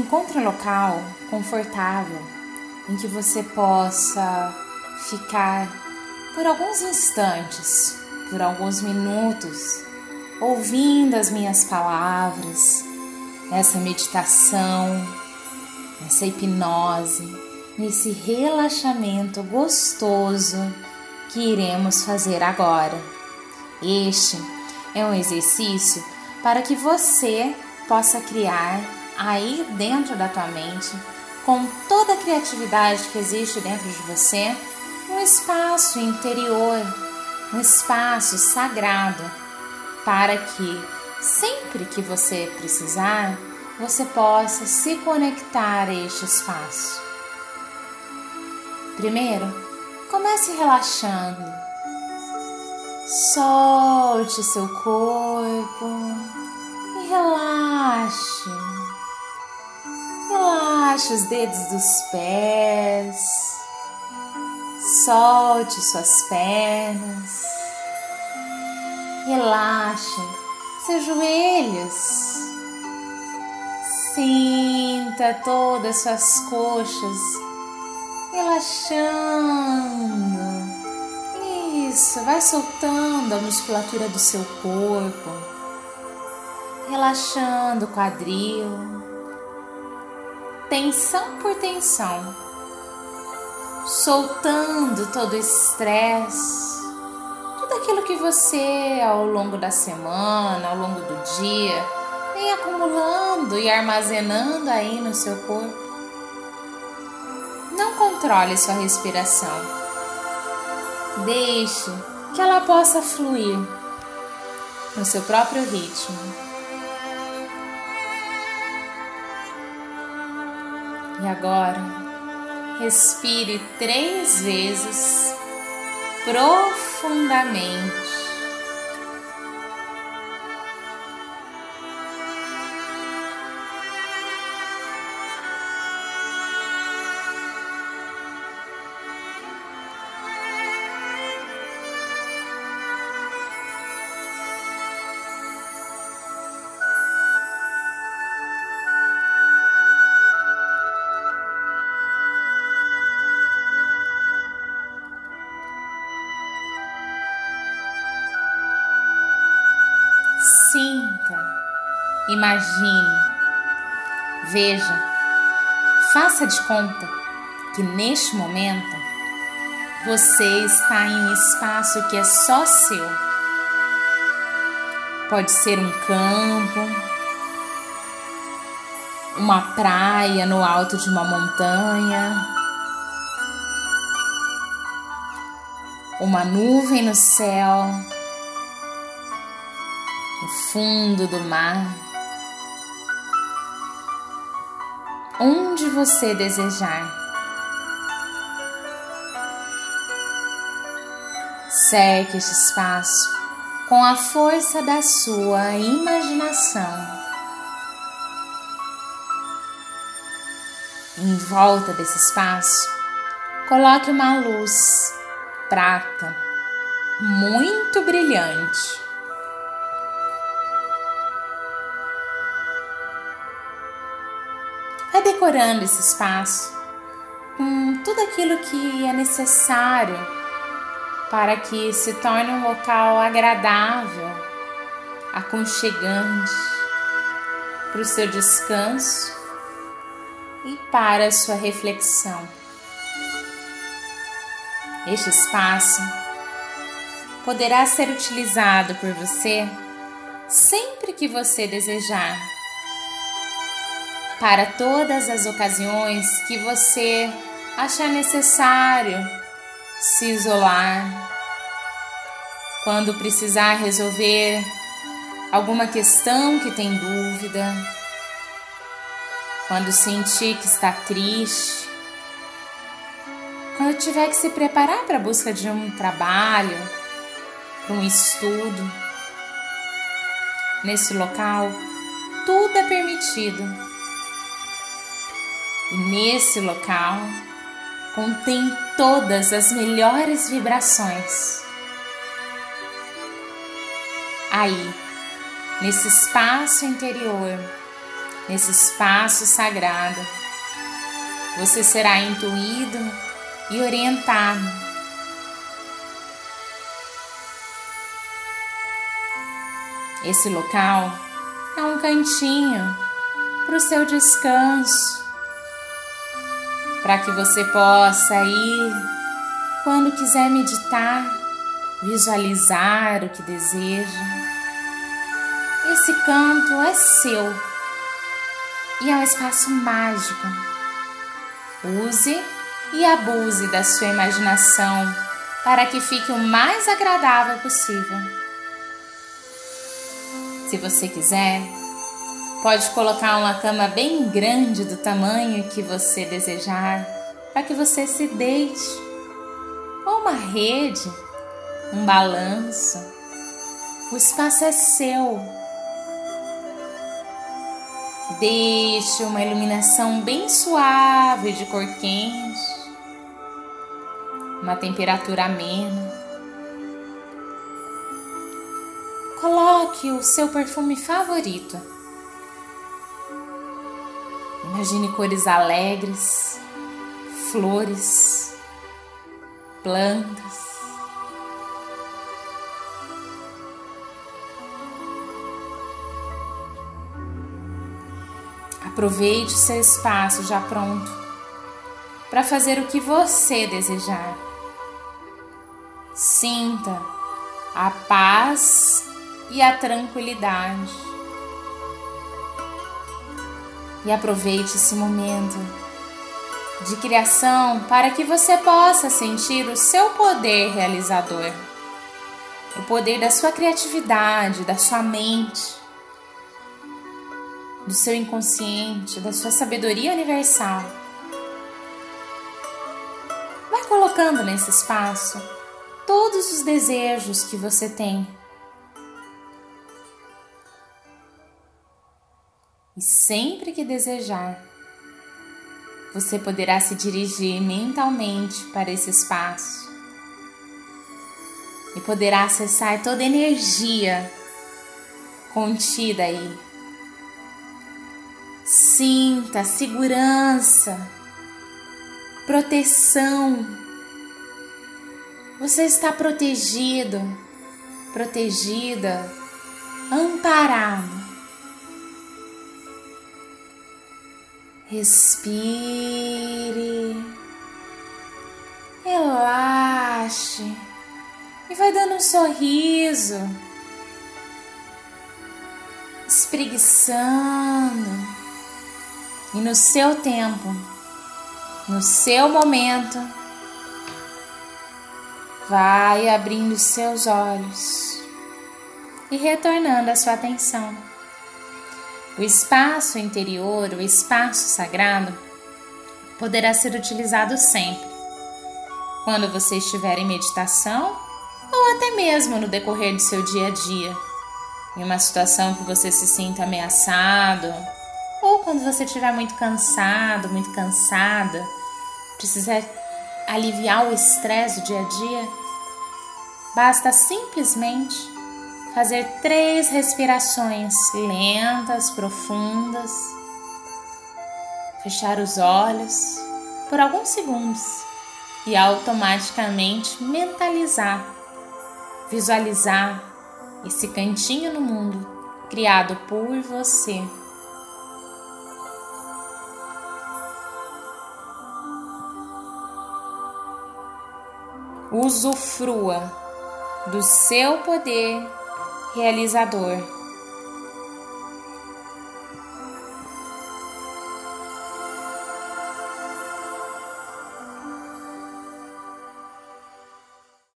encontre um local confortável em que você possa ficar por alguns instantes, por alguns minutos, ouvindo as minhas palavras, essa meditação, essa hipnose, nesse relaxamento gostoso que iremos fazer agora. Este é um exercício para que você possa criar aí dentro da tua mente, com toda a criatividade que existe dentro de você, um espaço interior, um espaço sagrado, para que sempre que você precisar, você possa se conectar a este espaço. Primeiro, comece relaxando. Solte seu corpo e relaxe. Relaxe os dedos dos pés. Solte suas pernas. Relaxe seus joelhos. Sinta todas suas coxas relaxando. Isso, vai soltando a musculatura do seu corpo, relaxando o quadril, tensão por tensão, soltando todo o estresse, tudo aquilo que você ao longo da semana, ao longo do dia, vem acumulando e armazenando aí no seu corpo. Não controle sua respiração Deixe que ela possa fluir no seu próprio ritmo. E agora, respire três vezes profundamente. Imagine, veja, faça de conta que neste momento você está em um espaço que é só seu. Pode ser um campo, uma praia no alto de uma montanha, uma nuvem no céu, no fundo do mar. Onde você desejar. Cerque este espaço com a força da sua imaginação. Em volta desse espaço, coloque uma luz prata muito brilhante. Vai decorando esse espaço com tudo aquilo que é necessário para que se torne um local agradável, aconchegante para o seu descanso e para a sua reflexão. Este espaço poderá ser utilizado por você sempre que você desejar para todas as ocasiões que você achar necessário se isolar, quando precisar resolver alguma questão que tem dúvida, quando sentir que está triste, quando tiver que se preparar para a busca de um trabalho, para um estudo. Nesse local, tudo é permitido e nesse local contém todas as melhores vibrações. Aí, nesse espaço interior, nesse espaço sagrado, você será intuído e orientado. Esse local é um cantinho para o seu descanso, para que você possa ir quando quiser meditar, visualizar o que deseja. Esse canto é seu e é um espaço mágico. Use e abuse da sua imaginação para que fique o mais agradável possível. Se você quiser, pode colocar uma cama bem grande do tamanho que você desejar para que você se deite, ou uma rede, um balanço. O espaço é seu Deixe uma iluminação bem suave de cor quente, uma temperatura amena. Coloque o seu perfume favorito. Imagine cores alegres, flores, plantas. Aproveite seu espaço já pronto para fazer o que você desejar. Sinta a paz e a tranquilidade. E aproveite esse momento de criação para que você possa sentir o seu poder realizador, o poder da sua criatividade, da sua mente do seu inconsciente, da sua sabedoria universal. Vai colocando nesse espaço todos os desejos que você tem. E sempre que desejar, você poderá se dirigir mentalmente para esse espaço e poderá acessar toda a energia contida aí Sinta segurança, proteção. Você está protegido, protegida, amparado. Respire, relaxe. E vai dando um sorriso, espreguiçando. E no seu tempo, no seu momento, vai abrindo seus olhos e retornando a sua atenção. O espaço interior, o espaço sagrado, poderá ser utilizado sempre. Quando você estiver em meditação ou até mesmo no decorrer do seu dia a dia, em uma situação que você se sinta ameaçado ou quando você estiver muito cansado, muito cansada, precisa aliviar o estresse do dia a dia, basta simplesmente fazer três respirações lentas, profundas, fechar os olhos por alguns segundos e automaticamente mentalizar, visualizar esse cantinho no mundo criado por você. usufrua do seu poder realizador.